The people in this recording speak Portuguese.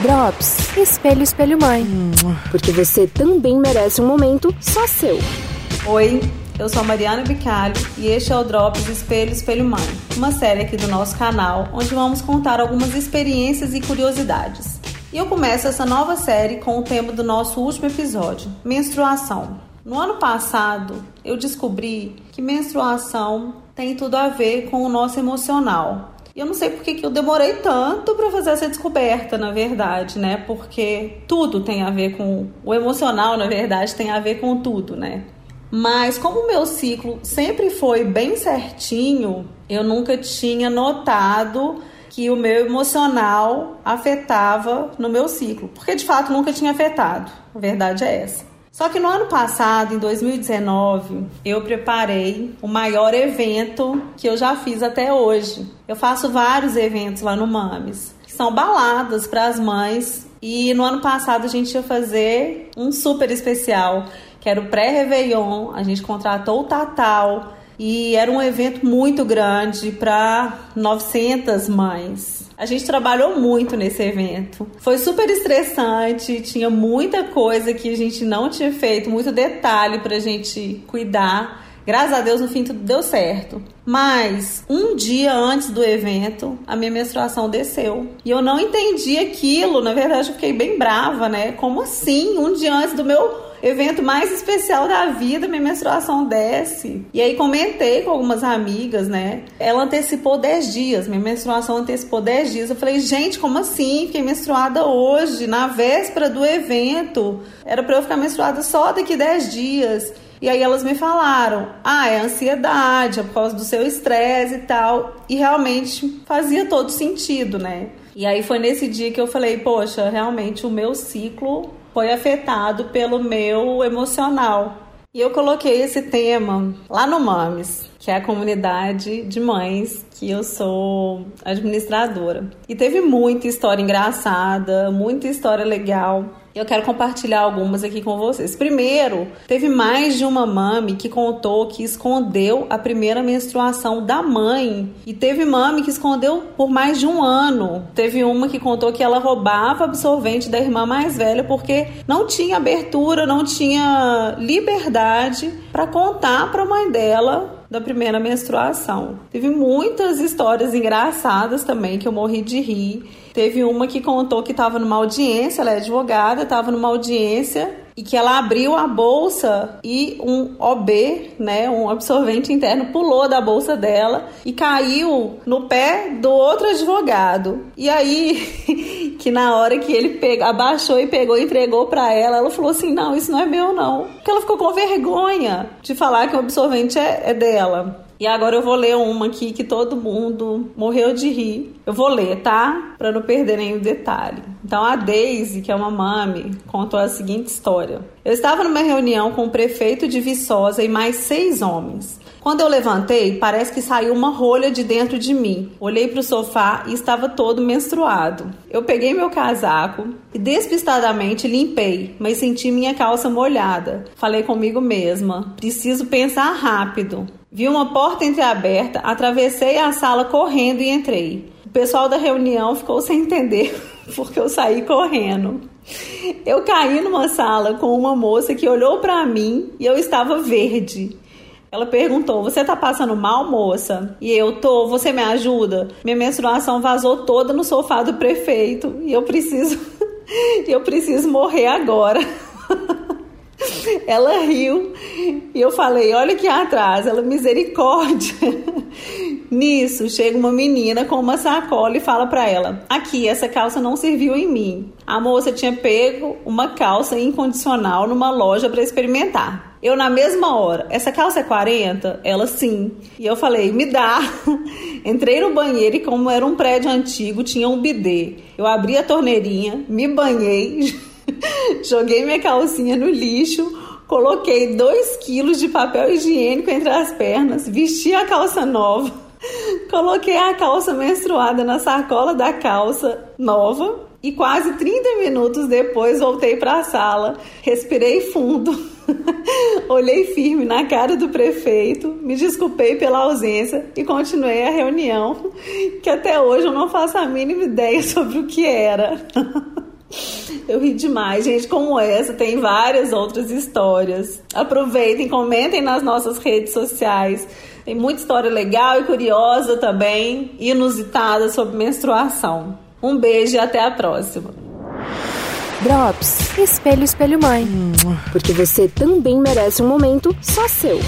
Drops, espelho, espelho mãe. Porque você também merece um momento só seu. Oi, eu sou a Mariana Bicalho e este é o Drops Espelho, espelho mãe. Uma série aqui do nosso canal onde vamos contar algumas experiências e curiosidades. E eu começo essa nova série com o tema do nosso último episódio, menstruação. No ano passado, eu descobri que menstruação tem tudo a ver com o nosso emocional. E eu não sei porque que eu demorei tanto para fazer essa descoberta, na verdade, né? Porque tudo tem a ver com o emocional, na verdade, tem a ver com tudo, né? Mas como o meu ciclo sempre foi bem certinho, eu nunca tinha notado que o meu emocional afetava no meu ciclo, porque de fato nunca tinha afetado. A verdade é essa. Só que no ano passado, em 2019, eu preparei o maior evento que eu já fiz até hoje. Eu faço vários eventos lá no Mames, que são baladas para as mães. E no ano passado a gente ia fazer um super especial, que era o pré-Réveillon. A gente contratou o Tatal e era um evento muito grande para 900 mães. A gente trabalhou muito nesse evento. Foi super estressante, tinha muita coisa que a gente não tinha feito, muito detalhe pra gente cuidar. Graças a Deus, no fim tudo deu certo. Mas um dia antes do evento, a minha menstruação desceu. E eu não entendi aquilo. Na verdade, eu fiquei bem brava, né? Como assim? Um dia antes do meu evento mais especial da vida, minha menstruação desce. E aí comentei com algumas amigas, né? Ela antecipou 10 dias, minha menstruação antecipou 10 dias. Eu falei, gente, como assim? Fiquei menstruada hoje, na véspera do evento. Era para eu ficar menstruada só daqui 10 dias. E aí elas me falaram: ah, é ansiedade, é por causa do seu estresse e tal. E realmente fazia todo sentido, né? E aí foi nesse dia que eu falei: poxa, realmente o meu ciclo foi afetado pelo meu emocional. E eu coloquei esse tema lá no MAMES, que é a comunidade de mães que eu sou administradora. E teve muita história engraçada, muita história legal. Eu quero compartilhar algumas aqui com vocês. Primeiro, teve mais de uma mãe que contou que escondeu a primeira menstruação da mãe. E teve mãe que escondeu por mais de um ano. Teve uma que contou que ela roubava absorvente da irmã mais velha porque não tinha abertura, não tinha liberdade para contar para a mãe dela da primeira menstruação. Teve muitas histórias engraçadas também que eu morri de rir. Teve uma que contou que estava numa audiência, ela é advogada, estava numa audiência e que ela abriu a bolsa e um OB, né, um absorvente interno, pulou da bolsa dela e caiu no pé do outro advogado. E aí, que na hora que ele pegou, abaixou e pegou e entregou para ela, ela falou assim: não, isso não é meu, não. Porque ela ficou com vergonha de falar que o absorvente é, é dela. E agora eu vou ler uma aqui que todo mundo morreu de rir. Eu vou ler, tá? Para não perder nenhum detalhe. Então a Daisy, que é uma mami, contou a seguinte história. Eu estava numa reunião com o prefeito de Viçosa e mais seis homens. Quando eu levantei, parece que saiu uma rolha de dentro de mim. Olhei para o sofá e estava todo menstruado. Eu peguei meu casaco e despistadamente limpei, mas senti minha calça molhada. Falei comigo mesma: preciso pensar rápido. Vi uma porta entreaberta, atravessei a sala correndo e entrei. O pessoal da reunião ficou sem entender porque eu saí correndo. Eu caí numa sala com uma moça que olhou para mim e eu estava verde. Ela perguntou: Você tá passando mal, moça? E eu tô, você me ajuda? Minha menstruação vazou toda no sofá do prefeito e eu preciso eu preciso morrer agora. Ela riu e eu falei: Olha aqui atrás, ela, misericórdia. Nisso, chega uma menina com uma sacola e fala para ela: Aqui, essa calça não serviu em mim. A moça tinha pego uma calça incondicional numa loja para experimentar. Eu, na mesma hora, essa calça é 40? Ela, sim. E eu falei, me dá. Entrei no banheiro e, como era um prédio antigo, tinha um bidê. Eu abri a torneirinha, me banhei. Joguei minha calcinha no lixo, coloquei 2 quilos de papel higiênico entre as pernas, vesti a calça nova, coloquei a calça menstruada na sacola da calça nova e quase 30 minutos depois voltei para a sala, respirei fundo. Olhei firme na cara do prefeito, me desculpei pela ausência e continuei a reunião, que até hoje eu não faço a mínima ideia sobre o que era. Eu ri demais, gente. Como essa, tem várias outras histórias. Aproveitem, comentem nas nossas redes sociais. Tem muita história legal e curiosa também, inusitada sobre menstruação. Um beijo e até a próxima. Drops. Espelho, espelho, mãe. Porque você também merece um momento só seu.